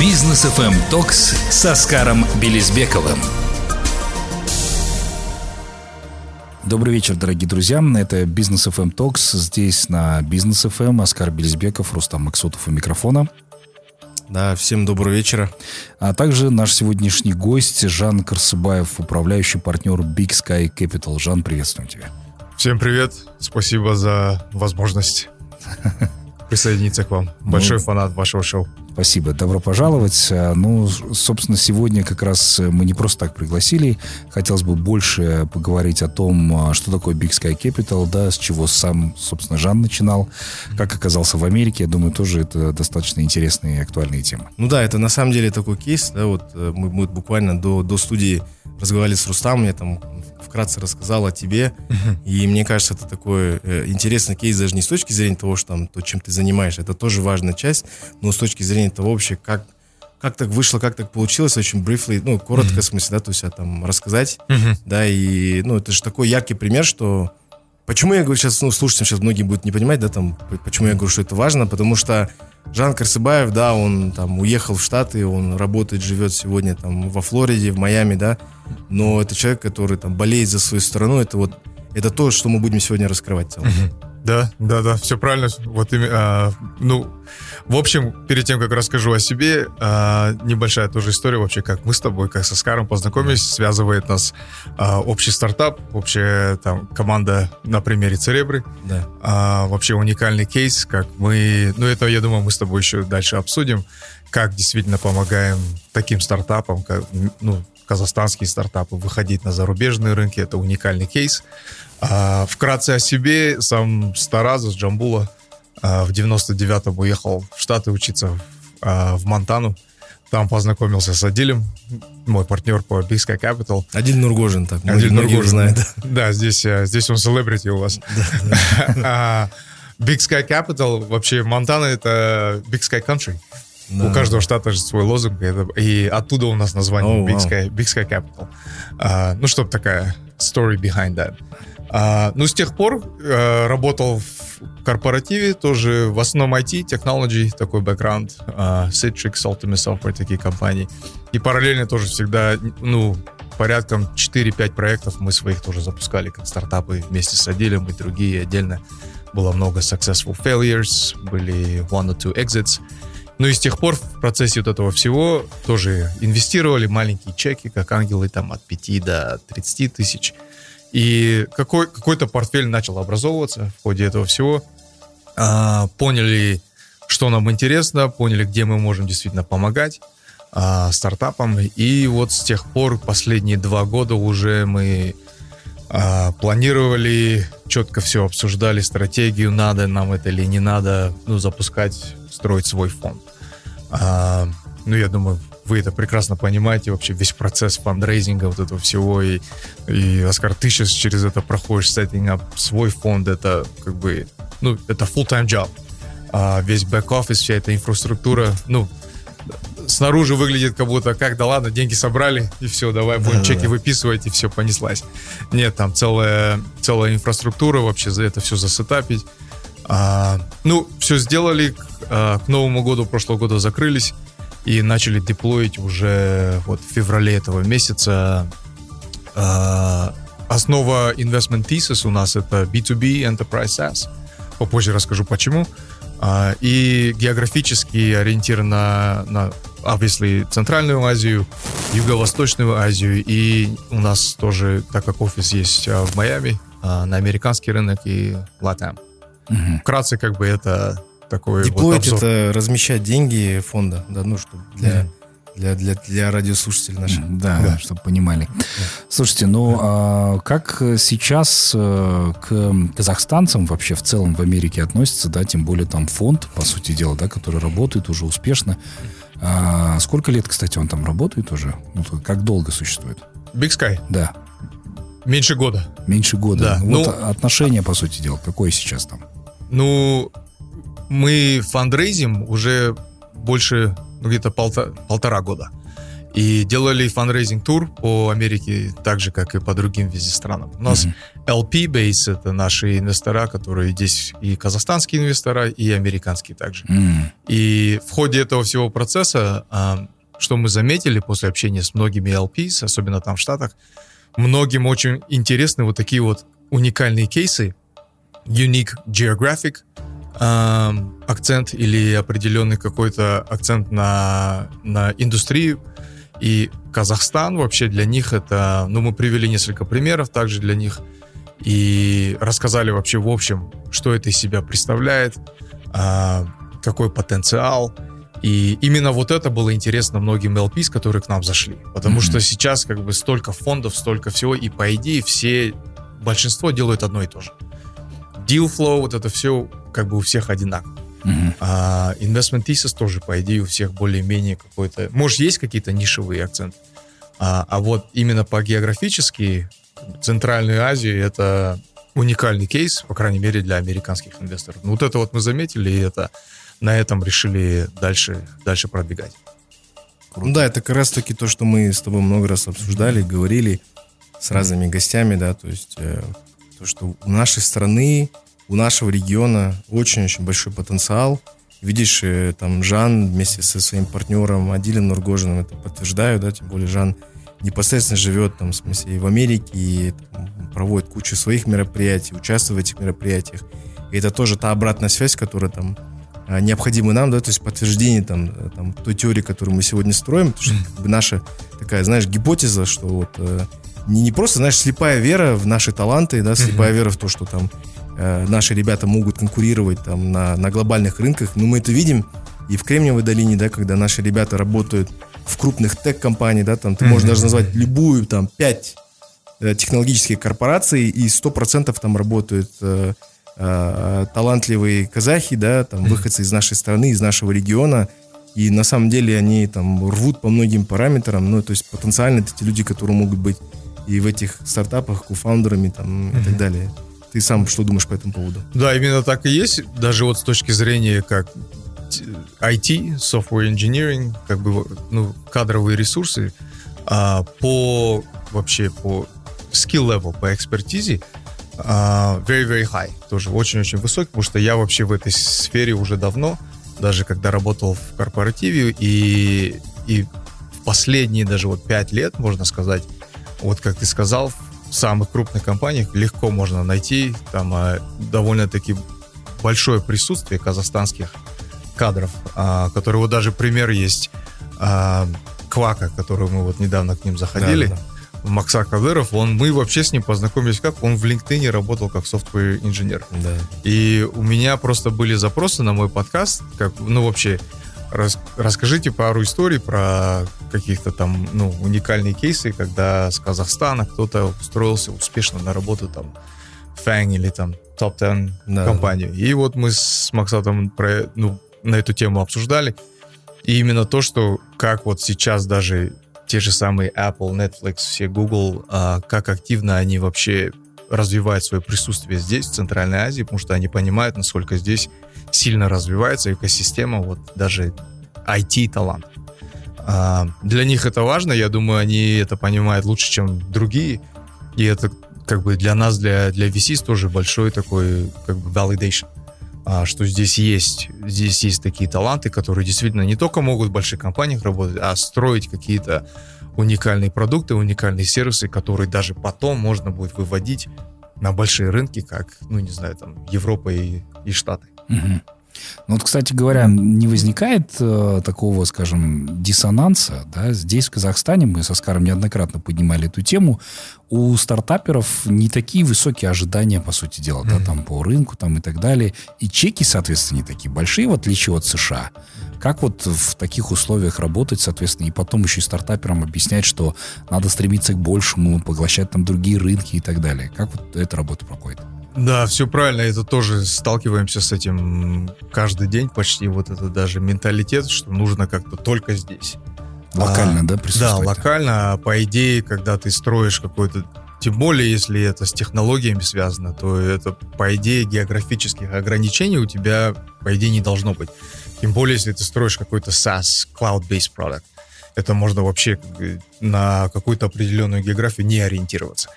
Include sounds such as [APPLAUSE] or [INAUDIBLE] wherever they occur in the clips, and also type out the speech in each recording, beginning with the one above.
Business FM Talks с Аскаром Билисбековым. Добрый вечер, дорогие друзья. Это Business FM Talks. Здесь на Business FM Аскар Билисбеков, Рустам Максутов у микрофона. Да, всем доброго вечера. А также наш сегодняшний гость Жан Карсыбаев, управляющий партнер Big Sky Capital. Жан, приветствуем тебя. Всем привет. Спасибо за возможность [LAUGHS] присоединиться к вам. Большой ну, фанат вашего шоу. Спасибо, добро пожаловать. А, ну, собственно, сегодня как раз мы не просто так пригласили. Хотелось бы больше поговорить о том, а, что такое Big Sky Capital, да, с чего сам, собственно, Жан начинал, как оказался в Америке. Я думаю, тоже это достаточно интересные и актуальные темы. Ну да, это на самом деле такой кейс, да, вот э, мы, мы буквально до, до студии разговаривали с Рустамом, я там вкратце рассказал о тебе. И мне кажется, это такой э, интересный кейс даже не с точки зрения того, что там то, чем ты занимаешь, это тоже важная часть, но с точки зрения того вообще, как как так вышло, как так получилось, очень briefly, ну, коротко, mm-hmm. в смысле, да, то есть, а, там, рассказать, mm-hmm. да, и, ну, это же такой яркий пример, что, почему я говорю сейчас, ну, слушайте, сейчас многие будут не понимать, да, там, почему я говорю, что это важно, потому что Жан Карсыбаев, да, он там уехал в Штаты, он работает, живет сегодня там во Флориде, в Майами, да, но это человек, который там болеет за свою страну, это вот, это то, что мы будем сегодня раскрывать. Целом. Да, да, да, все правильно. Вот а, ну, в общем, перед тем, как расскажу о себе, а, небольшая тоже история вообще, как мы с тобой, как со Скаром познакомились, связывает нас а, общий стартап, общая там команда на примере Церебры. Да. А, вообще уникальный кейс, как мы, ну это, я думаю, мы с тобой еще дальше обсудим, как действительно помогаем таким стартапам, как, ну, казахстанские стартапы выходить на зарубежные рынки. Это уникальный кейс. А, вкратце о себе. Сам Стараза с Джамбула. А, в 99-м уехал в Штаты учиться а, в Монтану. Там познакомился с Адилем, мой партнер по Big Sky Capital. Адиль Нургожин, так. Адиль Нургожин, знает. Да, здесь, э, здесь он селебрити у вас. Big Sky Capital, вообще Монтана это Big Sky Country. Да. У каждого штата же свой лозунг, и оттуда у нас название oh, Big. Sky, Big Sky Capital. Uh, ну, чтобы такая story behind that. Uh, ну, с тех пор uh, работал в корпоративе, тоже в основном IT, technology, такой бэкграунд, uh, Citrix, Ultimate Software, такие компании. И параллельно тоже всегда, ну, порядком 4-5 проектов мы своих тоже запускали, как стартапы вместе с Адилем и другие отдельно. Было много successful failures, были one or two exits. Ну и с тех пор в процессе вот этого всего тоже инвестировали маленькие чеки, как ангелы, там от 5 до 30 тысяч. И какой, какой-то портфель начал образовываться в ходе этого всего. А, поняли, что нам интересно, поняли, где мы можем действительно помогать а, стартапам. И вот с тех пор, последние два года уже мы а, планировали, четко все обсуждали, стратегию, надо нам это или не надо, ну, запускать строить свой фонд. А, ну, я думаю, вы это прекрасно понимаете, вообще весь процесс фандрейзинга, вот этого всего, и, и Оскар, ты сейчас через это проходишь, up свой фонд, это как бы, ну, это full-time job. А весь бэк-офис, вся эта инфраструктура, ну, снаружи выглядит как будто, как, да ладно, деньги собрали, и все, давай будем да, чеки да. выписывать, и все, понеслась. Нет, там целая, целая инфраструктура вообще за это все засетапить. А, ну, все сделали, а, к Новому году прошлого года закрылись и начали деплоить уже вот в феврале этого месяца. А, основа investment thesis у нас это B2B Enterprise SaaS. Попозже расскажу почему. А, и географически ориентир на, на obviously, Центральную Азию, Юго-Восточную Азию. И у нас тоже, так как офис есть в Майами, на американский рынок и Латам. Угу. Вкратце, как бы это такой Деплоить вот это размещать деньги фонда, да, ну, чтобы для... Mm. Для, для, для радиослушателей наших. Да, да. чтобы понимали. Да. Слушайте, ну а как сейчас э, к казахстанцам вообще в целом в Америке относятся, да, тем более там фонд, по сути дела, да, который работает уже успешно. А сколько лет, кстати, он там работает уже? Ну, как долго существует? Big Sky? Да. Меньше года. Меньше года. Да. Вот ну, отношение, по сути дела, какое сейчас там? Ну, мы фандрейзим уже больше, ну, где-то полтора, полтора года. И делали fundraising тур по Америке, так же, как и по другим везде странам. У нас mm-hmm. LP Base — это наши инвестора, которые здесь и казахстанские инвестора, и американские также. Mm-hmm. И в ходе этого всего процесса, а, что мы заметили после общения с многими LPs, особенно там в Штатах, многим очень интересны вот такие вот уникальные кейсы, unique geographic э, акцент или определенный какой-то акцент на, на индустрию, и Казахстан вообще для них это, ну, мы привели несколько примеров также для них и рассказали вообще в общем, что это из себя представляет, а, какой потенциал. И именно вот это было интересно многим LPs, которые к нам зашли. Потому mm-hmm. что сейчас как бы столько фондов, столько всего, и по идее все, большинство делают одно и то же. Deal flow, вот это все как бы у всех одинаково. Uh-huh. А investment thesis тоже, по идее, у всех более-менее какой-то... Может, есть какие-то нишевые акценты. А, а вот именно по географически Центральную Азию это уникальный кейс, по крайней мере, для американских инвесторов. Ну, вот это вот мы заметили, и это на этом решили дальше, дальше продвигать. Круто. Да, это как раз-таки то, что мы с тобой много раз обсуждали, говорили с разными гостями, да, то есть э, то, что у нашей страны у нашего региона очень-очень большой потенциал. Видишь, э, там Жан вместе со своим партнером Адилем Нургожиным это подтверждаю, да, тем более Жан непосредственно живет там, в смысле, и в Америке, и там, проводит кучу своих мероприятий, участвует в этих мероприятиях. И это тоже та обратная связь, которая там а, необходима нам, да, то есть подтверждение там, э, там той теории, которую мы сегодня строим, потому что как бы, наша такая, знаешь, гипотеза, что вот э, не, не просто, знаешь, слепая вера в наши таланты, да, слепая вера в то, что там Э, наши ребята могут конкурировать там на, на глобальных рынках. Но мы это видим и в Кремниевой долине, да, когда наши ребята работают в крупных тег-компаниях, да, там ты можешь даже назвать любую там пять э, технологических корпораций и сто процентов там работают э, э, талантливые казахи, да, там выходцы из нашей страны, из нашего региона, и на самом деле они там рвут по многим параметрам, ну, то есть потенциально это те люди, которые могут быть и в этих стартапах кофаундерами там и так далее. Ты сам что думаешь по этому поводу? Да, именно так и есть. Даже вот с точки зрения как IT, software engineering, как бы ну, кадровые ресурсы, а, по вообще по skill level, по экспертизе, а, very, very high. Тоже очень-очень высокий, потому что я вообще в этой сфере уже давно, даже когда работал в корпоративе, и, и в последние даже вот пять лет, можно сказать, вот как ты сказал, самых крупных компаниях легко можно найти там а, довольно-таки большое присутствие казахстанских кадров, а, которые вот даже пример есть а, Квака, который мы вот недавно к ним заходили. Да, да. Макса Кадыров, он, мы вообще с ним познакомились как? Он в LinkedIn работал как software инженер. Да. И у меня просто были запросы на мой подкаст, как, ну, вообще, Рас, расскажите пару историй про каких-то там, ну, уникальные кейсы, когда с Казахстана кто-то устроился успешно на работу там FANG или там топ-10 да, компанию. И вот мы с Максатом про, ну, на эту тему обсуждали. И именно то, что как вот сейчас даже те же самые Apple, Netflix, все Google, а, как активно они вообще развивают свое присутствие здесь, в Центральной Азии, потому что они понимают, насколько здесь сильно развивается экосистема, вот даже IT-талант. А, для них это важно, я думаю, они это понимают лучше, чем другие, и это как бы для нас, для, для VCs тоже большой такой как бы validation, а, что здесь есть, здесь есть такие таланты, которые действительно не только могут в больших компаниях работать, а строить какие-то уникальные продукты, уникальные сервисы, которые даже потом можно будет выводить на большие рынки, как, ну, не знаю, там, Европа и, и Штаты. Угу. Ну вот, кстати говоря, не возникает э, такого, скажем, диссонанса. Да? Здесь, в Казахстане, мы со Скаром неоднократно поднимали эту тему, у стартаперов не такие высокие ожидания, по сути дела, mm-hmm. да, там по рынку там, и так далее. И чеки, соответственно, не такие большие, в отличие от США. Как вот в таких условиях работать, соответственно, и потом еще и стартаперам объяснять, что надо стремиться к большему, поглощать там другие рынки и так далее. Как вот эта работа проходит? Да, все правильно. Это тоже сталкиваемся с этим каждый день почти. Вот это даже менталитет, что нужно как-то только здесь. Локально, а, да, присутствовать? Да, локально. А по идее, когда ты строишь какой-то тем более, если это с технологиями связано, то это, по идее, географических ограничений у тебя, по идее, не должно быть. Тем более, если ты строишь какой-то SaaS, cloud-based product. это можно вообще на какую-то определенную географию не ориентироваться.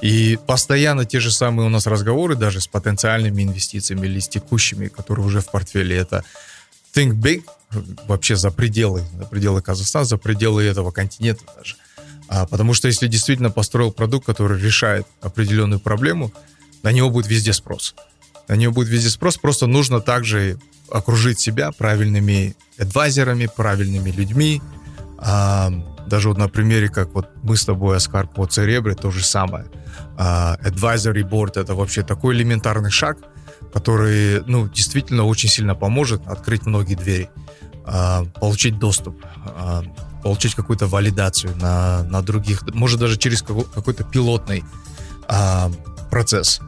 И постоянно те же самые у нас разговоры даже с потенциальными инвестициями или с текущими, которые уже в портфеле. Это think big, вообще за пределы, за пределы Казахстана, за пределы этого континента даже. А, потому что если действительно построил продукт, который решает определенную проблему, на него будет везде спрос. На него будет везде спрос, просто нужно также окружить себя правильными адвайзерами, правильными людьми. А, даже вот на примере, как вот мы с тобой, Оскар, по Церебре, то же самое. А, advisory board — это вообще такой элементарный шаг, который, ну, действительно очень сильно поможет открыть многие двери, а, получить доступ, а, получить какую-то валидацию на, на других, может даже через какой-то пилотный процесс.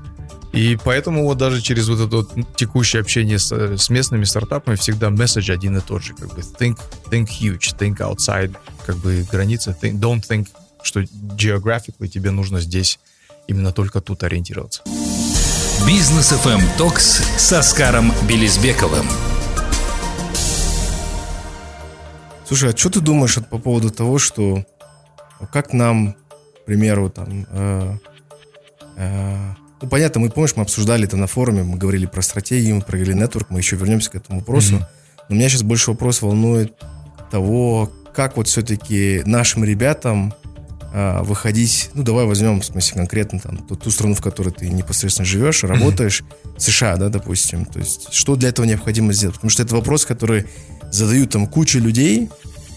И поэтому вот даже через вот это вот текущее общение с, с местными стартапами всегда месседж один и тот же, как бы think, think huge, think outside, как бы границы, think, don't think, что geographically тебе нужно здесь именно только тут ориентироваться. Бизнес FM Токс с Оскаром Белизбековым. Слушай, а что ты думаешь по поводу того, что как нам, к примеру, там, э, э, ну, понятно, мы, помнишь, мы обсуждали это на форуме, мы говорили про стратегию, мы провели нетворк, мы еще вернемся к этому вопросу. Mm-hmm. Но меня сейчас больше вопрос волнует того, как вот все-таки нашим ребятам а, выходить, ну, давай возьмем, в смысле, конкретно там ту, ту страну, в которой ты непосредственно живешь, работаешь, mm-hmm. США, да, допустим. То есть, что для этого необходимо сделать? Потому что это вопрос, который задают там куча людей,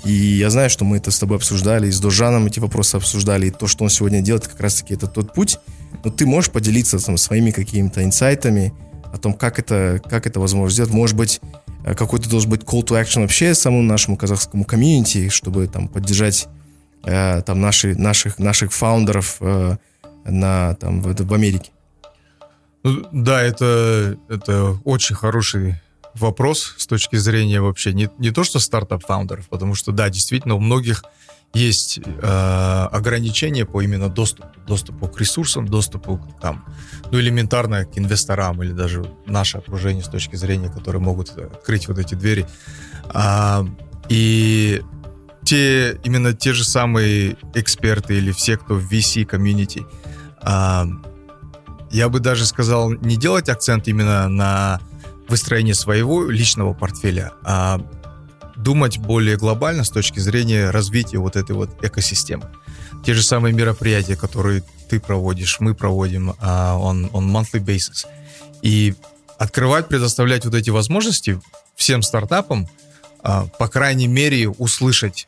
и я знаю, что мы это с тобой обсуждали, и с Дожаном эти вопросы обсуждали, и то, что он сегодня делает, как раз-таки это тот путь. Но ты можешь поделиться там своими какими-то инсайтами о том, как это, как это возможно сделать. Может быть, э, какой-то должен быть call to action вообще самому нашему казахскому community, чтобы там поддержать э, там наши, наших, наших фаундеров э, на, там, в, в Америке? Ну, да, это, это очень хороший вопрос с точки зрения вообще не, не то, что стартап-фаундеров, потому что, да, действительно, у многих есть э, ограничения по именно доступу, доступу к ресурсам, доступу к, там, ну, элементарно к инвесторам или даже наше окружение с точки зрения, которые могут открыть вот эти двери. А, и те, именно те же самые эксперты или все, кто в VC комьюнити, а, я бы даже сказал, не делать акцент именно на выстроение своего личного портфеля, а думать более глобально с точки зрения развития вот этой вот экосистемы. Те же самые мероприятия, которые ты проводишь, мы проводим on, on monthly basis. И открывать, предоставлять вот эти возможности всем стартапам, uh, по крайней мере, услышать,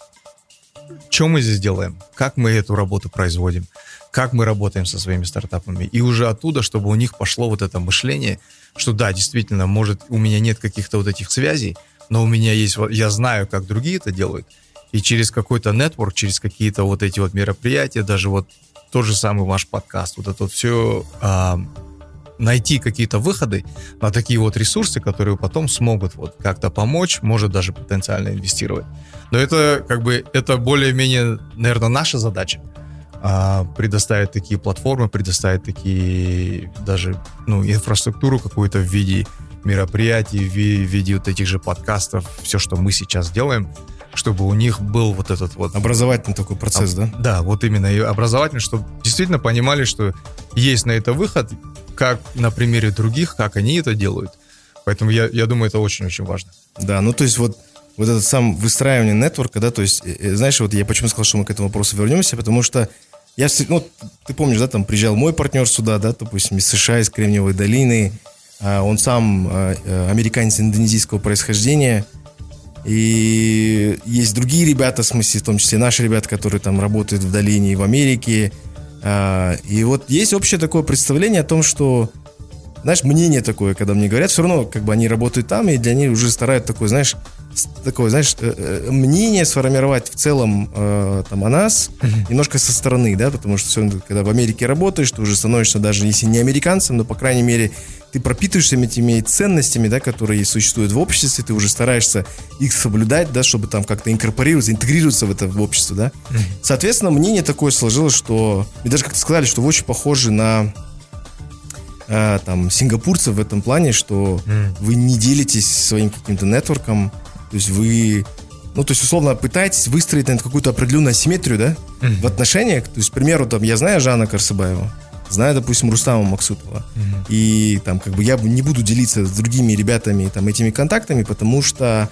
что мы здесь делаем, как мы эту работу производим, как мы работаем со своими стартапами. И уже оттуда, чтобы у них пошло вот это мышление, что да, действительно, может, у меня нет каких-то вот этих связей, но у меня есть, я знаю, как другие это делают. И через какой-то нетворк, через какие-то вот эти вот мероприятия, даже вот тот же самый ваш подкаст, вот это вот все а, найти какие-то выходы на такие вот ресурсы, которые потом смогут вот как-то помочь, может даже потенциально инвестировать. Но это как бы это более-менее, наверное, наша задача а, предоставить такие платформы, предоставить такие даже ну инфраструктуру какую-то в виде мероприятий, в виде вот этих же подкастов, все, что мы сейчас делаем, чтобы у них был вот этот вот... Образовательный такой процесс, а, да? Да, вот именно и образовательный, чтобы действительно понимали, что есть на это выход, как на примере других, как они это делают. Поэтому я, я думаю, это очень-очень важно. Да, ну то есть вот вот этот сам выстраивание нетворка, да, то есть, э, э, знаешь, вот я почему сказал, что мы к этому вопросу вернемся, потому что я, ну, ты помнишь, да, там приезжал мой партнер сюда, да, допустим, из США, из Кремниевой долины, он сам а, э, американец индонезийского происхождения. И есть другие ребята, в смысле, в том числе наши ребята, которые там работают в долине и в Америке. А, и вот есть общее такое представление о том, что, знаешь, мнение такое, когда мне говорят, все равно, как бы они работают там, и для них уже старают такое, знаешь, такое, знаешь, э, э, мнение сформировать в целом э, там о нас немножко со стороны, да, потому что все, когда в Америке работаешь, ты уже становишься даже если не американцем, но по крайней мере ты пропитываешься этими ценностями, да, которые существуют в обществе, ты уже стараешься их соблюдать, да, чтобы там как-то инкорпорироваться, интегрироваться в это в общество, да. Соответственно, мнение такое сложилось, что мне даже как-то сказали, что вы очень похожи на э, там сингапурцев в этом плане, что вы не делитесь своим каким-то нетворком, то есть вы ну, то есть, условно, пытаетесь выстроить наверное, какую-то определенную асимметрию, да, в отношениях. То есть, к примеру, там, я знаю Жанна Карсыбаева, знаю, допустим, Рустама Максутова. И там, как бы, я не буду делиться с другими ребятами там этими контактами, потому что,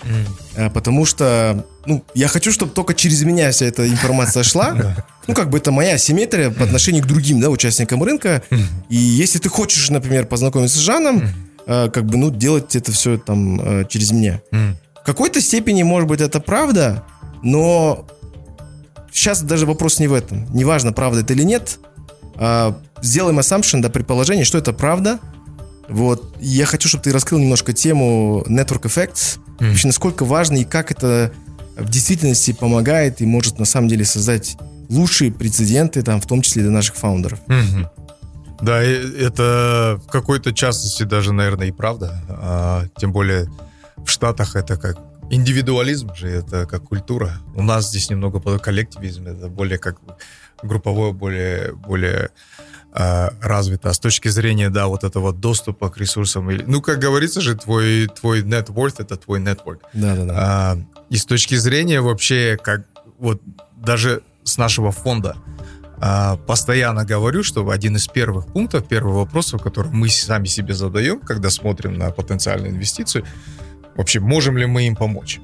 э, потому что, ну, я хочу, чтобы только через меня вся эта информация шла. [LAUGHS] Ну, как бы это моя асимметрия по отношению к другим, да, участникам рынка. И если ты хочешь, например, познакомиться с Жаном, э, как бы, ну, делать это все там э, через меня. В какой-то степени, может быть, это правда, но сейчас даже вопрос не в этом. Неважно, правда это или нет. А, сделаем assumption, да, предположение, что это правда. Вот. Я хочу, чтобы ты раскрыл немножко тему network effects. Mm. Вообще, насколько важно и как это в действительности помогает и может на самом деле создать лучшие прецеденты, там, в том числе для наших фаундеров. Mm-hmm. Да, это в какой-то частности даже, наверное, и правда. А, тем более в Штатах это как индивидуализм же, это как культура. У нас здесь немного под коллективизм, это более как групповое, более, более э, развито. А с точки зрения, да, вот этого доступа к ресурсам. Ну, как говорится же, твой, твой net worth — это твой network. Да-да-да. А, и с точки зрения вообще, как вот даже с нашего фонда, а, постоянно говорю, что один из первых пунктов, первый вопрос, который мы сами себе задаем, когда смотрим на потенциальную инвестицию, вообще, можем ли мы им помочь?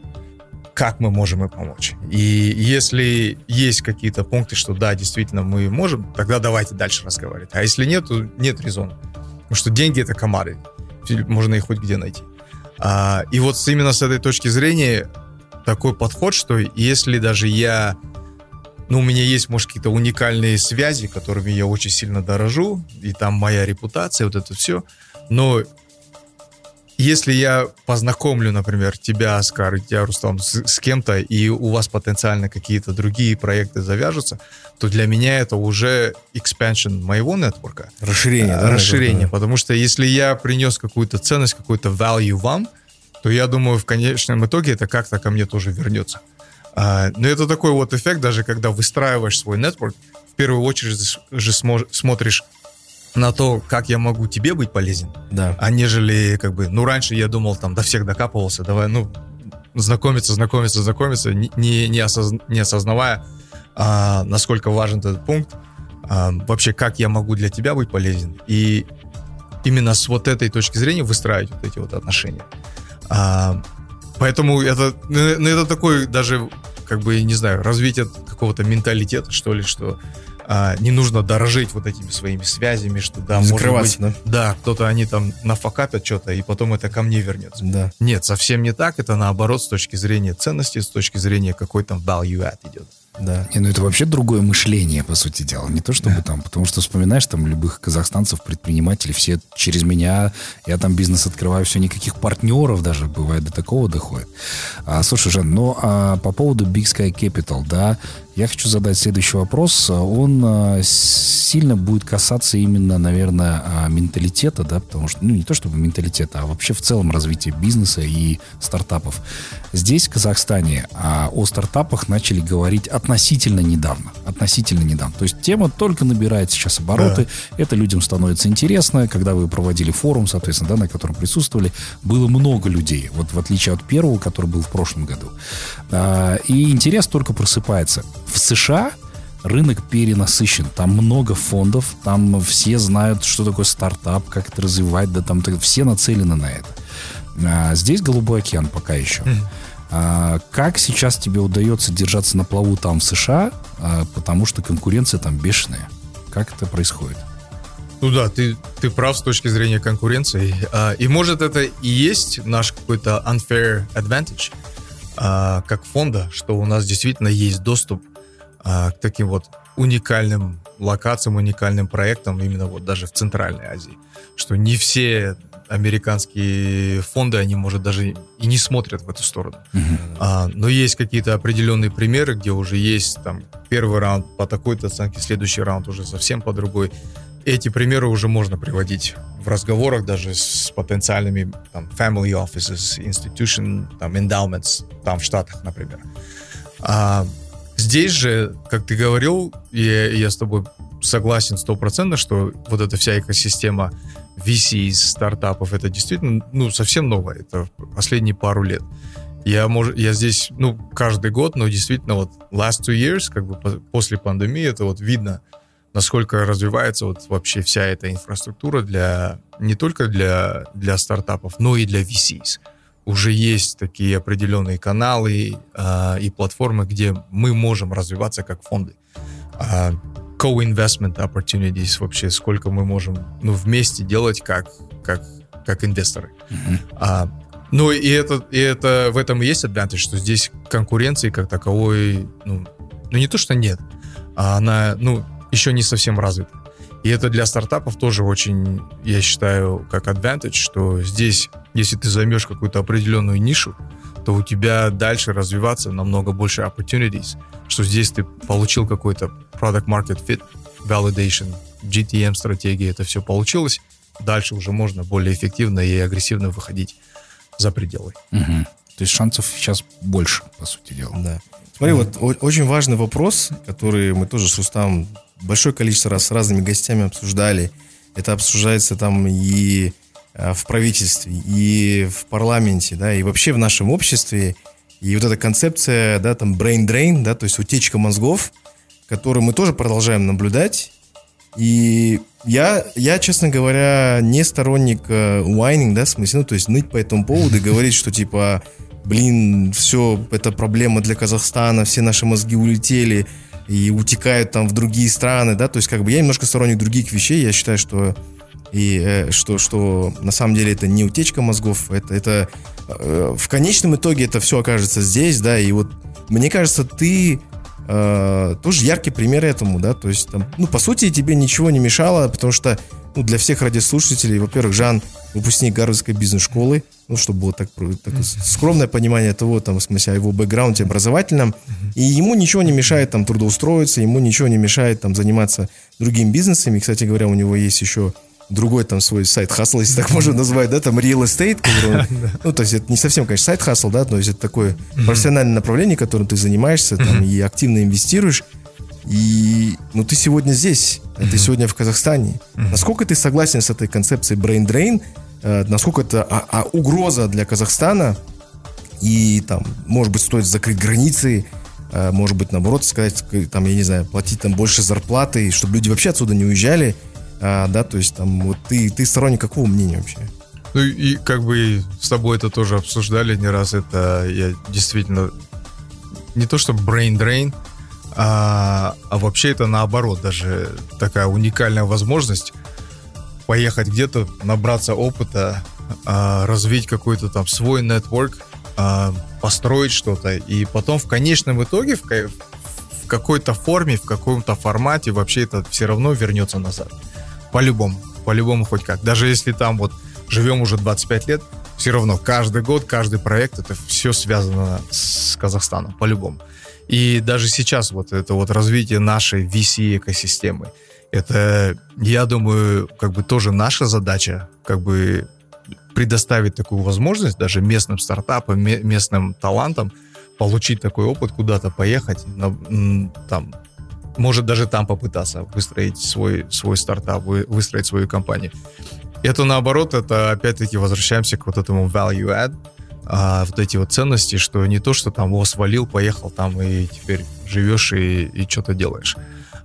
Как мы можем им помочь? И если есть какие-то пункты, что да, действительно мы можем, тогда давайте дальше разговаривать. А если нет, то нет резона. Потому что деньги это комары. Можно их хоть где найти. А, и вот именно с этой точки зрения такой подход, что если даже я ну, у меня есть, может, какие-то уникальные связи, которыми я очень сильно дорожу, и там моя репутация, вот это все. Но если я познакомлю, например, тебя, Оскар, и тебя, Рустам, с, с кем-то, и у вас потенциально какие-то другие проекты завяжутся, то для меня это уже expansion моего нетворка. Расширение, да? Расширение, потому что если я принес какую-то ценность, какую-то value вам, то я думаю, в конечном итоге это как-то ко мне тоже вернется. А, но это такой вот эффект, даже когда выстраиваешь свой нетворк, в первую очередь же смотришь на то, как я могу тебе быть полезен, да. а нежели как бы, ну раньше я думал там до всех докапывался, давай, ну знакомиться, знакомиться, знакомиться, не, не, осоз, не осознавая, а, насколько важен этот пункт, а, вообще как я могу для тебя быть полезен, и именно с вот этой точки зрения выстраивать вот эти вот отношения. А, поэтому это, ну, ну это такой даже, как бы, не знаю, развитие какого-то менталитета, что ли, что а, не нужно дорожить вот этими своими связями, что да, Закрываться, может быть, да, да кто-то они там нафакапят что-то, и потом это ко мне вернется. Да. Нет, совсем не так, это наоборот с точки зрения ценности, с точки зрения какой там value add идет. Да. Не, ну это вообще другое мышление, по сути дела. Не то чтобы да. там, потому что вспоминаешь там любых казахстанцев, предпринимателей, все через меня, я там бизнес открываю, все, никаких партнеров даже бывает до такого доходит. А, слушай, Жан, ну а по поводу Big Sky Capital, да, я хочу задать следующий вопрос. Он а, сильно будет касаться именно, наверное, а, менталитета, да, потому что, ну, не то чтобы менталитета, а вообще в целом развития бизнеса и стартапов. Здесь, в Казахстане, а, о стартапах начали говорить относительно недавно. Относительно недавно. То есть тема только набирает сейчас обороты. Да. Это людям становится интересно. Когда вы проводили форум, соответственно, да, на котором присутствовали, было много людей. Вот в отличие от первого, который был в прошлом году. И интерес только просыпается в США рынок перенасыщен. Там много фондов, там все знают, что такое стартап, как это развивать, да там все нацелены на это. А здесь голубой океан пока еще. А, как сейчас тебе удается держаться на плаву там в США, а, потому что конкуренция там бешеная? Как это происходит? Ну да, ты, ты прав с точки зрения конкуренции. А, и может это и есть наш какой-то unfair advantage, а, как фонда, что у нас действительно есть доступ а, к таким вот уникальным локациям, уникальным проектам именно вот даже в Центральной Азии. Что не все американские фонды, они, может, даже и не смотрят в эту сторону. Uh-huh. А, но есть какие-то определенные примеры, где уже есть там первый раунд по такой-то оценке, следующий раунд уже совсем по другой. Эти примеры уже можно приводить в разговорах даже с потенциальными там, family offices, institution, там, endowments, там в Штатах, например. А, Здесь же, как ты говорил, я, я с тобой согласен стопроцентно, что вот эта вся экосистема VC из стартапов, это действительно ну, совсем новое, это последние пару лет. Я, может, я здесь, ну, каждый год, но действительно вот last two years, как бы после пандемии, это вот видно, насколько развивается вот вообще вся эта инфраструктура для не только для, для стартапов, но и для VCs. Уже есть такие определенные каналы э, и платформы, где мы можем развиваться как фонды. Э, co-investment opportunities вообще, сколько мы можем ну, вместе делать как, как, как инвесторы. Mm-hmm. А, ну и это, и это в этом и есть advantage, что здесь конкуренции как таковой, ну, ну не то, что нет, а она, ну, еще не совсем развита. И это для стартапов тоже очень, я считаю, как advantage, что здесь, если ты займешь какую-то определенную нишу, то у тебя дальше развиваться намного больше opportunities, что здесь ты получил какой-то product market fit, validation, GTM стратегии, это все получилось, дальше уже можно более эффективно и агрессивно выходить за пределы. Угу. То есть шансов сейчас больше, по сути дела. Да. Смотри, mm вот очень важный вопрос, который мы тоже с Рустам большое количество раз с разными гостями обсуждали. Это обсуждается там и а, в правительстве, и в парламенте, да, и вообще в нашем обществе. И вот эта концепция, да, там brain drain, да, то есть утечка мозгов, которую мы тоже продолжаем наблюдать. И я, я, честно говоря, не сторонник uh, да, в смысле, ну, то есть ныть по этому поводу и [LAUGHS] говорить, что типа, блин, все, это проблема для Казахстана, все наши мозги улетели и утекают там в другие страны, да, то есть как бы я немножко сторонник других вещей, я считаю, что и э, что, что на самом деле это не утечка мозгов, это, это э, в конечном итоге это все окажется здесь, да, и вот мне кажется, ты э, тоже яркий пример этому, да, то есть, там, ну, по сути, тебе ничего не мешало, потому что, ну, для всех радиослушателей, во-первых, Жан выпускник Гарвардской бизнес-школы, ну, чтобы было так, так скромное понимание того, там, в смысле, о его бэкграунде образовательном, и ему ничего не мешает там трудоустроиться, ему ничего не мешает там заниматься другими бизнесами, кстати говоря, у него есть еще другой там свой сайт хасл, если так можно назвать, да, там real estate, который, [LAUGHS] ну, то есть это не совсем, конечно, сайт хасл, да, есть это такое профессиональное направление, которым ты занимаешься там и активно инвестируешь, и, ну, ты сегодня здесь, а ты сегодня в Казахстане. Насколько ты согласен с этой концепцией brain drain, э, насколько это а, а, угроза для Казахстана, и там, может быть, стоит закрыть границы, э, может быть, наоборот, сказать, там, я не знаю, платить там больше зарплаты, чтобы люди вообще отсюда не уезжали, а, да, то есть там вот ты, ты сторонник какого мнения вообще? Ну и как бы с тобой это тоже обсуждали не раз, это я действительно не то что brain drain, а, а вообще это наоборот даже такая уникальная возможность поехать где-то, набраться опыта, а, развить какой-то там свой нетворк, а, построить что-то, и потом в конечном итоге в, в какой-то форме, в каком-то формате вообще это все равно вернется назад. По-любому. По-любому хоть как. Даже если там вот живем уже 25 лет, все равно каждый год, каждый проект, это все связано с Казахстаном. По-любому. И даже сейчас вот это вот развитие нашей VC-экосистемы, это, я думаю, как бы тоже наша задача, как бы предоставить такую возможность даже местным стартапам, местным талантам получить такой опыт, куда-то поехать, на, там, может даже там попытаться выстроить свой, свой стартап, выстроить свою компанию. Это наоборот, это опять-таки возвращаемся к вот этому value add, а, вот эти вот ценности, что не то, что там его свалил, поехал там и теперь живешь и, и что-то делаешь.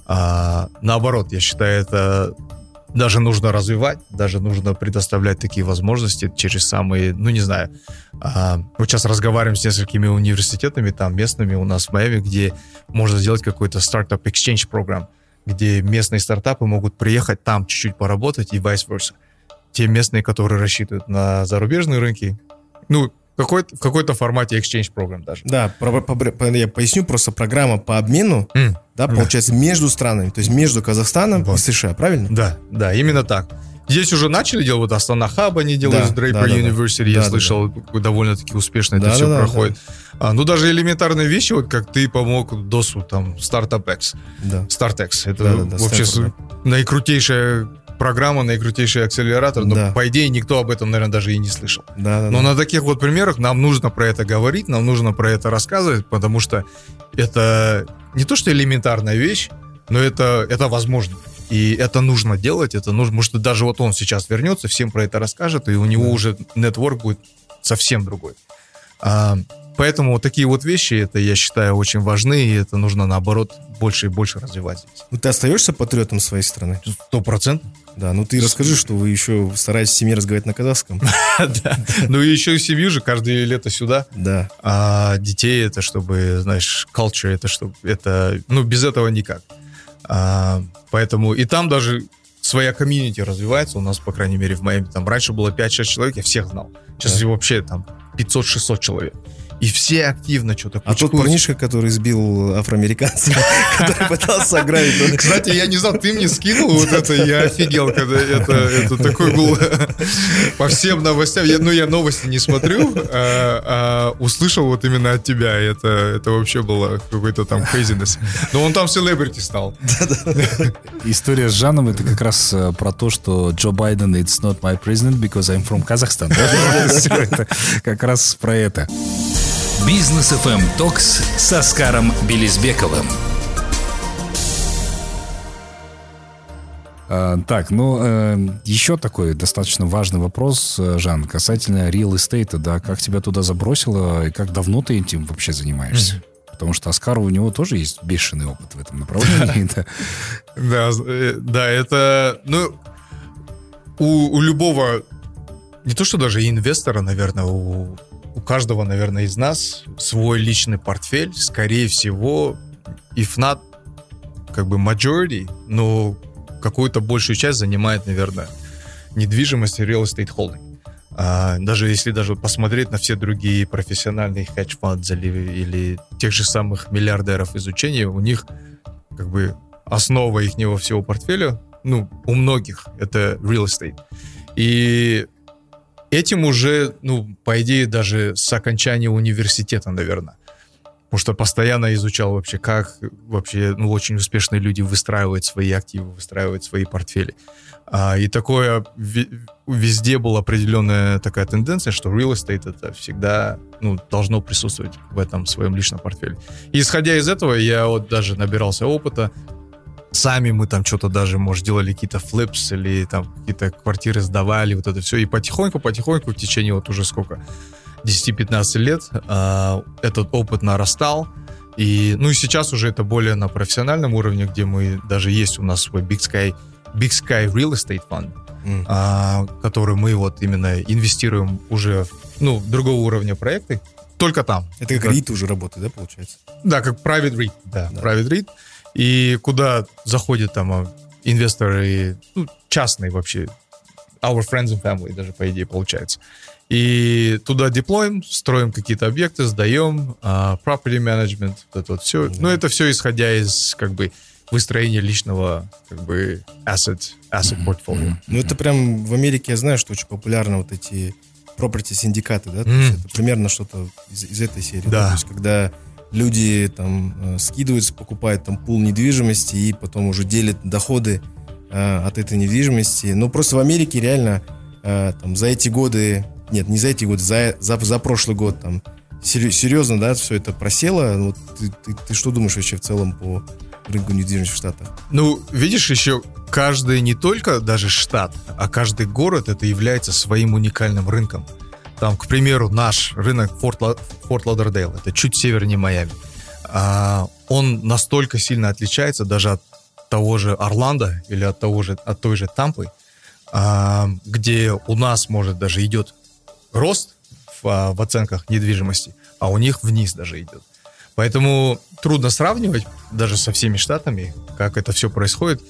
А, наоборот, я считаю, это даже нужно развивать, даже нужно предоставлять такие возможности через самые, ну не знаю, а, мы сейчас разговариваем с несколькими университетами там местными у нас в Майами, где можно сделать какой-то стартап exchange программ, где местные стартапы могут приехать там чуть-чуть поработать и vice versa. Те местные, которые рассчитывают на зарубежные рынки, ну, какой, в какой-то формате exchange программ даже. Да, про, по, я поясню, просто программа по обмену, mm. да, получается, между странами, то есть между Казахстаном вот. и США, правильно? Да, да, именно так. Здесь уже начали делать, вот Астана Хаб они делают да, Draper да, University, да, я да, слышал, да. довольно-таки успешно да, это да, все да, проходит. Да. А, ну, даже элементарные вещи, вот как ты помог ДОСу, там, Startup X, да. StartX, это да, да, да, вообще Stanford, да. наикрутейшая программа, наикрутейший акселератор, но да. по идее никто об этом, наверное, даже и не слышал. Да, да, но да. на таких вот примерах нам нужно про это говорить, нам нужно про это рассказывать, потому что это не то, что элементарная вещь, но это, это возможно. И это нужно делать, это нужно, может, даже вот он сейчас вернется, всем про это расскажет, и у него да. уже нетворк будет совсем другой. А, поэтому вот такие вот вещи, это, я считаю, очень важны, и это нужно, наоборот, больше и больше развивать. Ну, ты остаешься патриотом своей страны? Сто процентов. Да, ну ты расскажи, что вы еще стараетесь в семье разговаривать на казахском. [LAUGHS] Да. Ну и еще семью же каждое лето сюда. Да. А детей это чтобы, знаешь, culture это чтобы это, ну без этого никак. А, поэтому и там даже своя комьюнити развивается. У нас, по крайней мере, в Майами там раньше было 5-6 человек, я всех знал. Сейчас Да. вообще там 500-600 человек. И все активно что-то А тот парнишка, который сбил афроамериканца, [LAUGHS] который пытался ограбить, Кстати, я не знал, ты мне скинул вот это, я офигел, когда это, это такой был [LAUGHS] по всем новостям. Я, ну, я новости не смотрю, а, а услышал вот именно от тебя. Это, это вообще было какой-то там craziness. Но он там селебрити стал. История с Жаном это как раз э, про то, что Джо Байден it's not my president because I'm from Kazakhstan. [LAUGHS] Всё это Как раз про это. Бизнес FM Токс с Оскаром Белизбековым. А, Так, ну, э, еще такой достаточно важный вопрос, э, Жан, касательно real estate, да, как тебя туда забросило и как давно ты этим вообще занимаешься? Потому что Оскар, у него тоже есть бешеный опыт в этом направлении. [LAUGHS] да. Да, э, да, это, ну, у, у любого, не то что даже инвестора, наверное, у каждого, наверное, из нас свой личный портфель, скорее всего, if not, как бы majority, но какую-то большую часть занимает, наверное, недвижимость и real estate holding. А, даже если даже посмотреть на все другие профессиональные хедж-фонды или, или тех же самых миллиардеров изучения, у них как бы основа их всего портфеля, ну, у многих это real estate. И этим уже, ну, по идее, даже с окончания университета, наверное. Потому что постоянно изучал вообще, как вообще, ну, очень успешные люди выстраивают свои активы, выстраивают свои портфели. А, и такое везде была определенная такая тенденция, что real estate это всегда, ну, должно присутствовать в этом своем личном портфеле. И исходя из этого, я вот даже набирался опыта, Сами мы там что-то даже, может, делали какие-то флипс или там какие-то квартиры сдавали, вот это все. И потихоньку-потихоньку в течение вот уже сколько, 10-15 лет а, этот опыт нарастал. И, ну и сейчас уже это более на профессиональном уровне, где мы, даже есть у нас свой Big Sky, Big Sky Real Estate Fund, М. а, который мы вот именно инвестируем уже в, ну, другого уровня проекты, только там. Это как РИТ уже работает, да, получается? Да, как private REIT. Да, Да. private REIT. И куда заходят там а, инвесторы, ну, частные вообще, our friends and family даже, по идее, получается. И туда деплоим, строим какие-то объекты, сдаем, а, property management, вот это вот все. Ну, это все исходя из, как бы, выстроения личного, как бы, asset, asset portfolio. Ну, это прям в Америке, я знаю, что очень популярно вот эти property синдикаты, да? То есть это примерно что-то из, из этой серии. Да. То есть когда люди там э, скидываются, покупают там пул недвижимости и потом уже делят доходы э, от этой недвижимости. Ну, просто в Америке реально э, там за эти годы, нет, не за эти годы, за, за, за прошлый год там серьезно, да, все это просело. Вот ты, ты, ты что думаешь вообще в целом по рынку недвижимости в Штатах? Ну, видишь, еще каждый, не только даже штат, а каждый город это является своим уникальным рынком. Там, к примеру, наш рынок Форт, Ла- Лодердейл, это чуть севернее Майами. А, он настолько сильно отличается даже от того же Орландо или от того же от той же Тампы, а, где у нас может даже идет рост в, а, в оценках недвижимости, а у них вниз даже идет. Поэтому трудно сравнивать даже со всеми штатами, как это все происходит.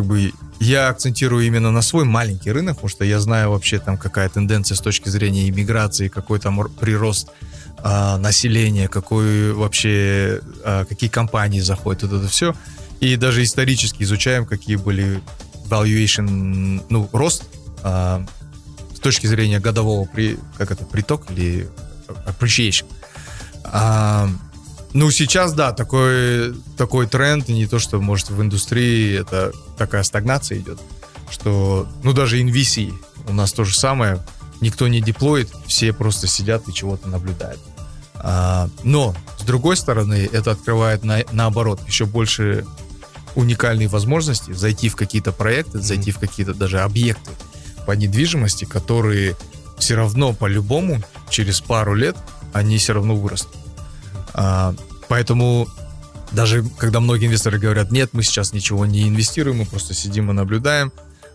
Как бы я акцентирую именно на свой маленький рынок, потому что я знаю вообще там какая тенденция с точки зрения иммиграции, какой там прирост а, населения, какой вообще а, какие компании заходят, вот это все. И даже исторически изучаем, какие были valuation, ну рост а, с точки зрения годового при, как это приток или appreciation. А, ну, сейчас, да, такой, такой тренд, не то, что, может, в индустрии это такая стагнация идет, что, ну, даже инвисии у нас то же самое, никто не деплоит, все просто сидят и чего-то наблюдают. А, но, с другой стороны, это открывает на, наоборот еще больше уникальные возможности зайти в какие-то проекты, зайти в какие-то даже объекты по недвижимости, которые все равно по-любому через пару лет они все равно вырастут. А, поэтому даже когда многие инвесторы говорят, нет, мы сейчас ничего не инвестируем, мы просто сидим и наблюдаем,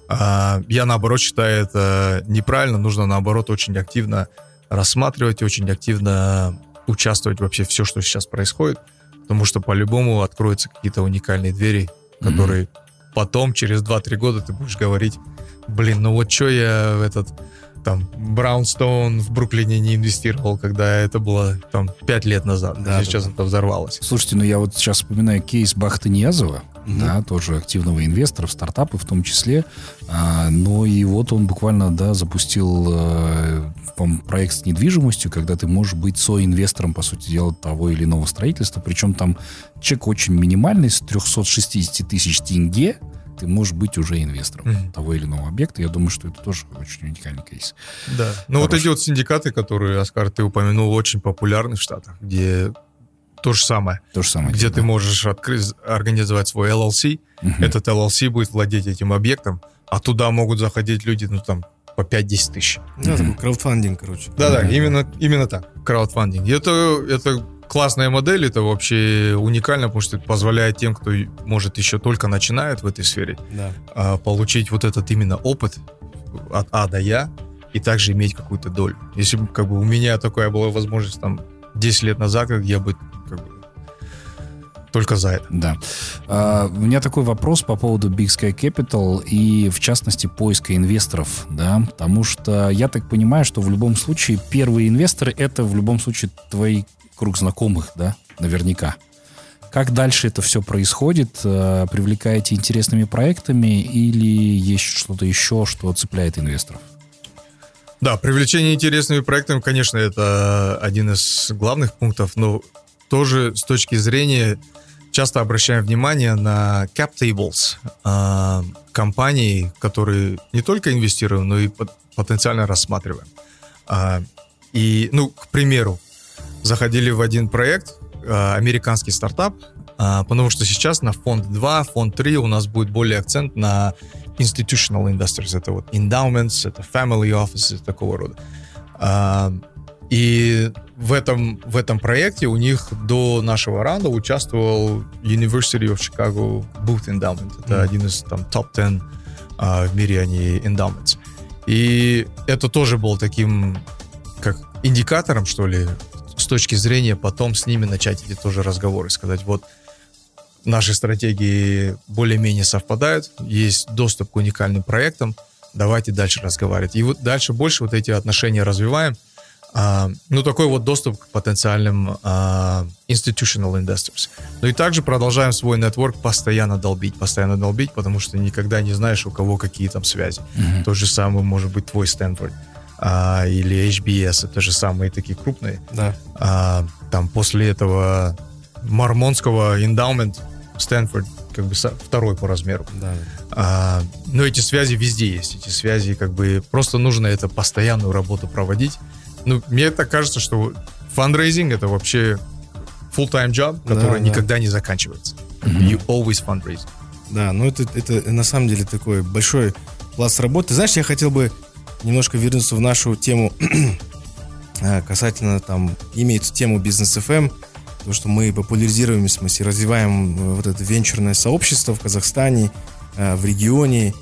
а, я наоборот считаю это неправильно, нужно наоборот очень активно рассматривать, очень активно участвовать вообще все, что сейчас происходит, потому что по-любому откроются какие-то уникальные двери, которые mm-hmm. потом, через 2-3 года ты будешь говорить, блин, ну вот что я этот там Браунстоун в Бруклине не инвестировал, когда это было там 5 лет назад. Да, сейчас да, это взорвалось. Слушайте, ну я вот сейчас вспоминаю кейс Бахты Ниязова, mm-hmm. да, тоже активного инвестора в стартапы в том числе. А, но и вот он буквально, да, запустил а, проект с недвижимостью, когда ты можешь быть соинвестором, по сути дела, того или иного строительства. Причем там чек очень минимальный, с 360 тысяч тенге ты можешь быть уже инвестором mm-hmm. того или иного объекта. Я думаю, что это тоже очень уникальный кейс. Да. Ну вот эти вот синдикаты, которые, Оскар, ты упомянул, очень популярны в Штатах, где то же самое. То же самое. Где да. ты можешь открыть, организовать свой LLC. Mm-hmm. Этот LLC будет владеть этим объектом, а туда могут заходить люди, ну там, по 5-10 тысяч. Да, mm-hmm. такой краудфандинг, короче. Да-да, mm-hmm. именно, именно так, краудфандинг. Это, это классная модель, это вообще уникально, потому что это позволяет тем, кто, может, еще только начинает в этой сфере, да. А, получить вот этот именно опыт от А до Я и также иметь какую-то долю. Если бы как бы у меня такая была возможность там 10 лет назад, я бы как бы, только за это. Да. Uh, у меня такой вопрос по поводу Big Sky Capital и, в частности, поиска инвесторов, да, потому что я так понимаю, что в любом случае первые инвесторы это в любом случае твои круг знакомых, да, наверняка. Как дальше это все происходит? Э, привлекаете интересными проектами или есть что-то еще, что цепляет инвесторов? Да, привлечение интересными проектами, конечно, это один из главных пунктов, но тоже с точки зрения часто обращаем внимание на cap tables э, компаний, которые не только инвестируем, но и потенциально рассматриваем. Э, и, ну, к примеру, заходили в один проект, э, американский стартап, потому что сейчас на фонд 2, фонд 3 у нас будет более акцент на institutional investors. Это вот endowments, это family offices, такого рода. И в этом, в этом проекте у них до нашего раунда участвовал University of Chicago Booth Endowment. Это mm-hmm. один из там топ-10 uh, в мире они endowments. И это тоже был таким как индикатором, что ли, с точки зрения потом с ними начать эти тоже разговоры, сказать, вот наши стратегии более-менее совпадают, есть доступ к уникальным проектам, давайте дальше разговаривать. И вот дальше больше вот эти отношения развиваем. А, ну, такой вот доступ к потенциальным а, institutional investors. Ну и также продолжаем свой нетворк постоянно долбить, постоянно долбить, потому что никогда не знаешь, у кого какие там связи. Mm-hmm. То же самое может быть твой Стэнфорд а, или HBS, это же самые такие крупные. Да. А, там после этого мормонского endowment Стэнфорд как бы второй по размеру. Да. А, но эти связи везде есть. Эти связи как бы просто нужно это постоянную работу проводить. Ну, мне так кажется, что fundraising это вообще full-time job, который да, никогда да. не заканчивается. Mm-hmm. You always fundraise. Да, ну это, это на самом деле такой большой пласт работы. Знаешь, я хотел бы немножко вернуться в нашу тему [CLEARS THROAT] а, касательно там, имеется тему Business FM, то, что мы популяризируем, в смысле, развиваем э, вот это венчурное сообщество в Казахстане, э, в регионе.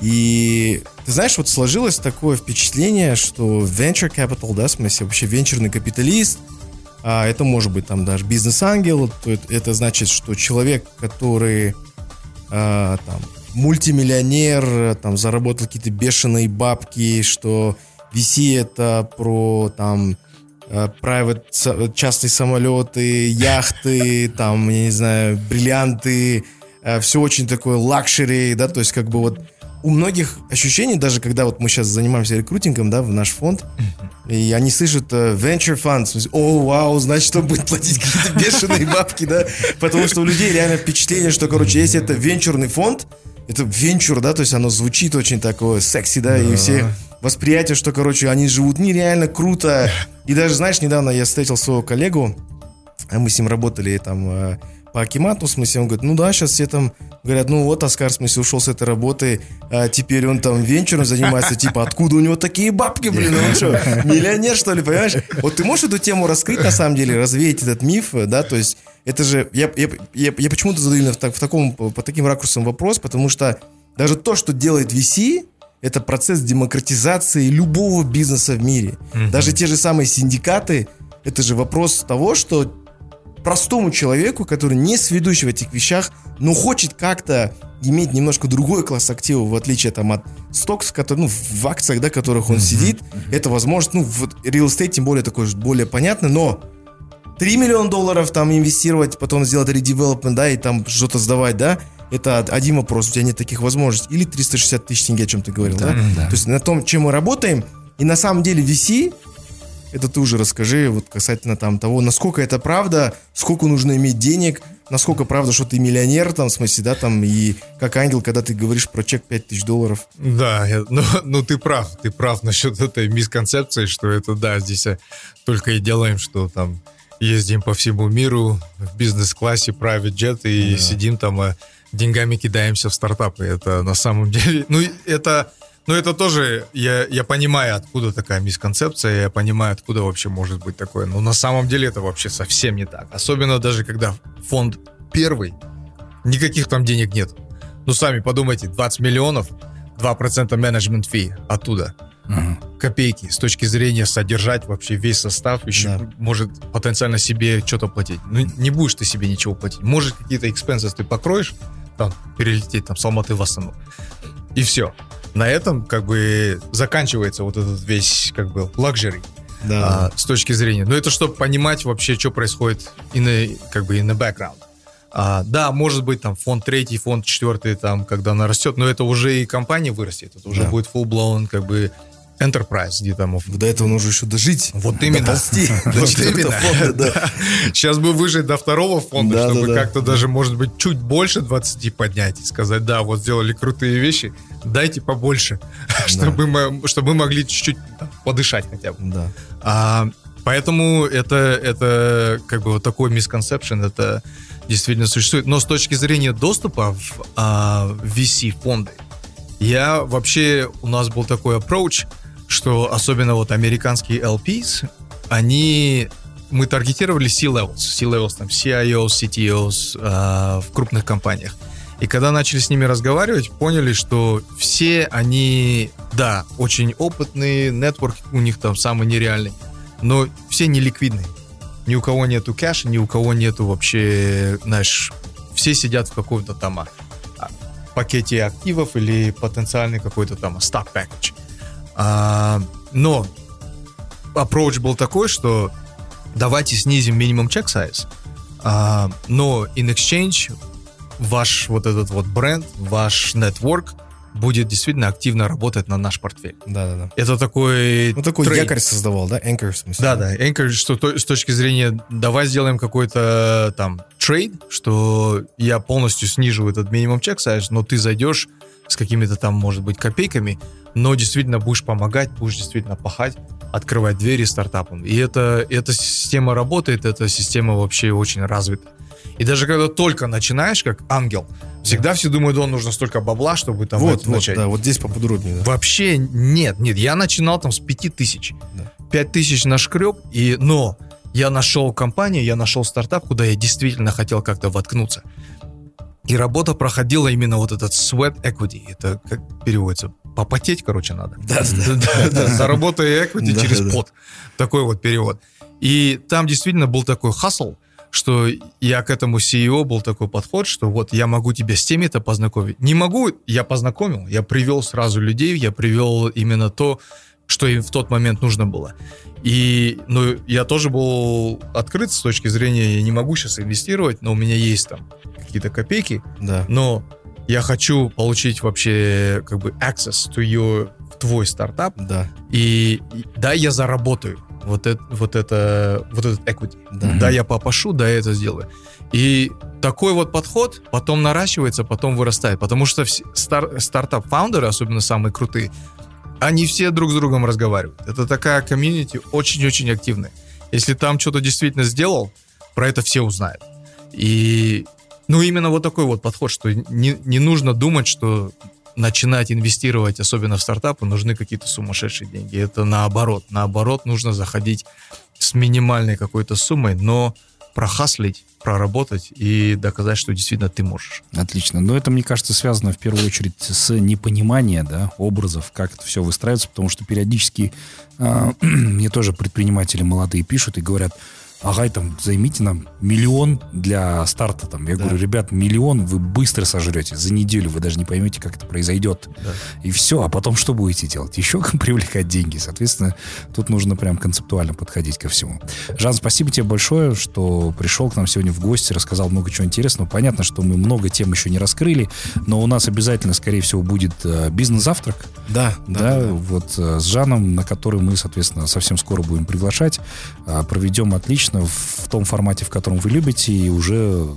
И ты знаешь, вот сложилось такое впечатление, что venture capital, да, в смысле, вообще венчурный капиталист, а это может быть там даже бизнес-ангел, то это, это значит, что человек, который а, там мультимиллионер, там, заработал какие-то бешеные бабки, что VC это про, там, э, private, частные самолеты, яхты, [LAUGHS] там, я не знаю, бриллианты, э, все очень такое luxury, да, то есть как бы вот у многих ощущений, даже когда вот мы сейчас занимаемся рекрутингом, да, в наш фонд, и они слышат uh, venture funds, о, вау, значит, он будет платить какие-то бешеные бабки, да, потому что у людей реально впечатление, что, короче, если это венчурный фонд, это венчур, да, то есть оно звучит очень такое секси, да, да. и все восприятие, что, короче, они живут нереально круто. И даже, знаешь, недавно я встретил своего коллегу, а мы с ним работали там э, по Акимату, в смысле, он говорит, ну да, сейчас все там говорят, ну вот Оскар, в смысле, ушел с этой работы, а теперь он там венчуром занимается, типа, откуда у него такие бабки, блин, он что, миллионер, что ли, понимаешь? Вот ты можешь эту тему раскрыть, на самом деле, развеять этот миф, да, то есть это же, я, я, я, я почему-то задаю именно в, в таком, по таким ракурсам вопрос, потому что даже то, что делает VC, это процесс демократизации любого бизнеса в мире. Mm-hmm. Даже те же самые синдикаты, это же вопрос того, что простому человеку, который не сведущий в этих вещах, но хочет как-то иметь немножко другой класс активов, в отличие там от стокс, который, ну, в акциях, да, которых он mm-hmm. сидит, это возможно, ну, в real estate тем более такой более понятно, но 3 миллиона долларов там инвестировать, потом сделать редевелопмент, да, и там что-то сдавать, да, это один вопрос, у тебя нет таких возможностей. Или 360 тысяч тенге, о чем ты говорил, да? да? да. То есть на том, чем мы работаем, и на самом деле VC, это ты уже расскажи вот касательно там того, насколько это правда, сколько нужно иметь денег, насколько правда, что ты миллионер, там, в смысле, да, там, и как ангел, когда ты говоришь про чек 5000 долларов. Да, я, ну, [LAUGHS] ну ты прав, ты прав насчет этой мисконцепции, что это, да, здесь э, только и делаем, что там ездим по всему миру в бизнес-классе, private jet и да. сидим там, а деньгами кидаемся в стартапы. Это на самом [LAUGHS] деле, ну, это ну, это тоже, я, я понимаю, откуда такая мисконцепция, я понимаю, откуда вообще может быть такое. Но на самом деле это вообще совсем не так. Особенно даже когда фонд первый, никаких там денег нет. Ну, сами подумайте, 20 миллионов, 2% менеджмент фи оттуда. Угу. Копейки с точки зрения содержать вообще весь состав, еще да. может потенциально себе что-то платить. Ну, не будешь ты себе ничего платить. Может, какие-то экспенсы ты покроешь, там, перелететь там с Алматы в Астану. И все на этом как бы заканчивается вот этот весь как бы лакжери. Да. А, с точки зрения. Но это чтобы понимать вообще, что происходит in the, как бы in the background. А, да, может быть, там фонд третий, фонд четвертый, там, когда она растет, но это уже и компания вырастет, это уже да. будет full-blown, как бы, Enterprise, где там... До этого нужно еще дожить. Вот именно. Доползти. [LAUGHS] Вот именно. Фонда, да. [LAUGHS] Сейчас бы выжить до второго фонда, да, чтобы да, как-то да. даже, может быть, чуть больше 20 поднять и сказать, да, вот сделали крутые вещи, дайте побольше, [LAUGHS] чтобы, мы, чтобы мы могли чуть-чуть подышать хотя бы. Да. А, поэтому это, это как бы вот такой misconception, это действительно существует. Но с точки зрения доступа в а, VC-фонды, я вообще, у нас был такой approach, что особенно вот американские LPs, они мы таргетировали C-levels, C-levels, там, CIOs, CTOs э, в крупных компаниях. И когда начали с ними разговаривать, поняли, что все они, да, очень опытные, нетворк у них там самый нереальный, но все не ликвидные. Ни у кого нету кэша, ни у кого нету вообще, знаешь, все сидят в каком-то там а, пакете активов или потенциальный какой-то там stock package. А, но approach был такой, что давайте снизим минимум check size, а, но in exchange ваш вот этот вот бренд, ваш network будет действительно активно работать на наш портфель. Да-да-да. Это такой... Ну, такой trade. якорь создавал, да? Anchor, в смысле? Да-да, anchor, что то, с точки зрения, давай сделаем какой-то там trade, что я полностью снижу этот минимум check size, но ты зайдешь с какими-то там, может быть, копейками, но действительно будешь помогать, будешь действительно пахать, открывать двери стартапам. И это, эта система работает, эта система вообще очень развита. И даже когда только начинаешь, как ангел, всегда да. все думают, он нужно столько бабла, чтобы там вот, вот, начать. Да, вот здесь поподробнее. Да. Вообще нет, нет. Я начинал там с 5 тысяч. Да. 5 тысяч нашкреб, и, но я нашел компанию, я нашел стартап, куда я действительно хотел как-то воткнуться. И работа проходила именно вот этот sweat equity. Это как переводится? Попотеть, короче, надо. Да, да, да. Заработай equity через пот. Такой вот перевод. И там действительно был такой хасл, что я к этому CEO был такой подход, что вот я могу тебя с теми-то познакомить. Не могу, я познакомил, я привел сразу людей, я привел именно то, что им в тот момент нужно было. И, ну, я тоже был открыт с точки зрения, я не могу сейчас инвестировать, но у меня есть там какие-то копейки, да. но я хочу получить вообще как бы access to your, твой стартап. Да. И, и да, я заработаю вот это, вот это, вот этот equity. Да. да, я попашу, да, я это сделаю. И такой вот подход потом наращивается, потом вырастает. Потому что стар, стартап-фаундеры, особенно самые крутые, они все друг с другом разговаривают. Это такая комьюнити очень-очень активная. Если там что-то действительно сделал, про это все узнают. И, ну, именно вот такой вот подход, что не, не нужно думать, что начинать инвестировать, особенно в стартапы, нужны какие-то сумасшедшие деньги. Это наоборот. Наоборот, нужно заходить с минимальной какой-то суммой, но прохаслить, проработать и доказать, что действительно ты можешь. Отлично. Но это, мне кажется, связано в первую очередь с непониманием да, образов, как это все выстраивается, потому что периодически э, [CLEARS THROAT] мне тоже предприниматели молодые пишут и говорят, ага, там, займите нам миллион для старта. Там. Я да. говорю, ребят, миллион вы быстро сожрете. За неделю вы даже не поймете, как это произойдет. Да. И все. А потом что будете делать? Еще [LAUGHS] привлекать деньги. Соответственно, тут нужно прям концептуально подходить ко всему. Жан, спасибо тебе большое, что пришел к нам сегодня в гости, рассказал много чего интересного. Понятно, что мы много тем еще не раскрыли, но у нас обязательно, скорее всего, будет э, бизнес-завтрак. Да, да, да, да. Вот э, с Жаном, на который мы, соответственно, совсем скоро будем приглашать. Э, проведем отлично отлично в том формате, в котором вы любите, и уже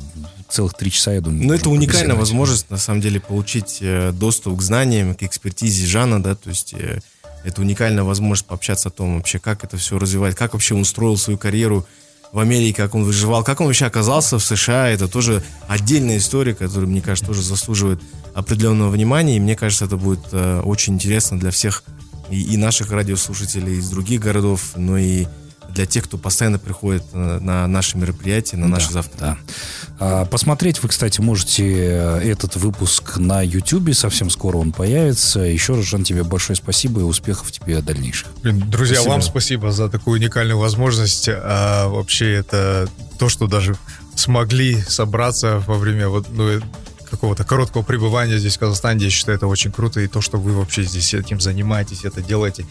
целых три часа, я думаю. Ну, это уникальная возможность, на самом деле, получить э, доступ к знаниям, к экспертизе Жана, да, то есть э, это уникальная возможность пообщаться о том вообще, как это все развивать, как вообще он строил свою карьеру в Америке, как он выживал, как он вообще оказался в США, это тоже отдельная история, которая, мне кажется, тоже заслуживает определенного внимания, и мне кажется, это будет э, очень интересно для всех и, и наших радиослушателей из других городов, но и для тех, кто постоянно приходит на, на наши мероприятия, на наши да, завтра. Да. А, посмотреть вы, кстати, можете э, этот выпуск на YouTube. Совсем скоро он появится. Еще раз, Жан, тебе большое спасибо и успехов тебе дальнейших. Друзья, спасибо. вам спасибо за такую уникальную возможность. А, вообще, это то, что даже смогли собраться во время вот, ну, какого-то короткого пребывания здесь, в Казахстане, я считаю, это очень круто. И то, что вы вообще здесь этим занимаетесь, это делаете,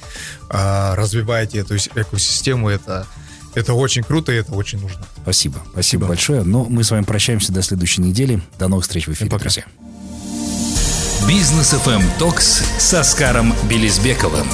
а, развиваете эту экосистему, это, это очень круто и это очень нужно. Спасибо. Спасибо, Спасибо. большое. Но мы с вами прощаемся до следующей недели. До новых встреч в эфире, друзья. Бизнес FM Токс с Оскаром Белизбековым.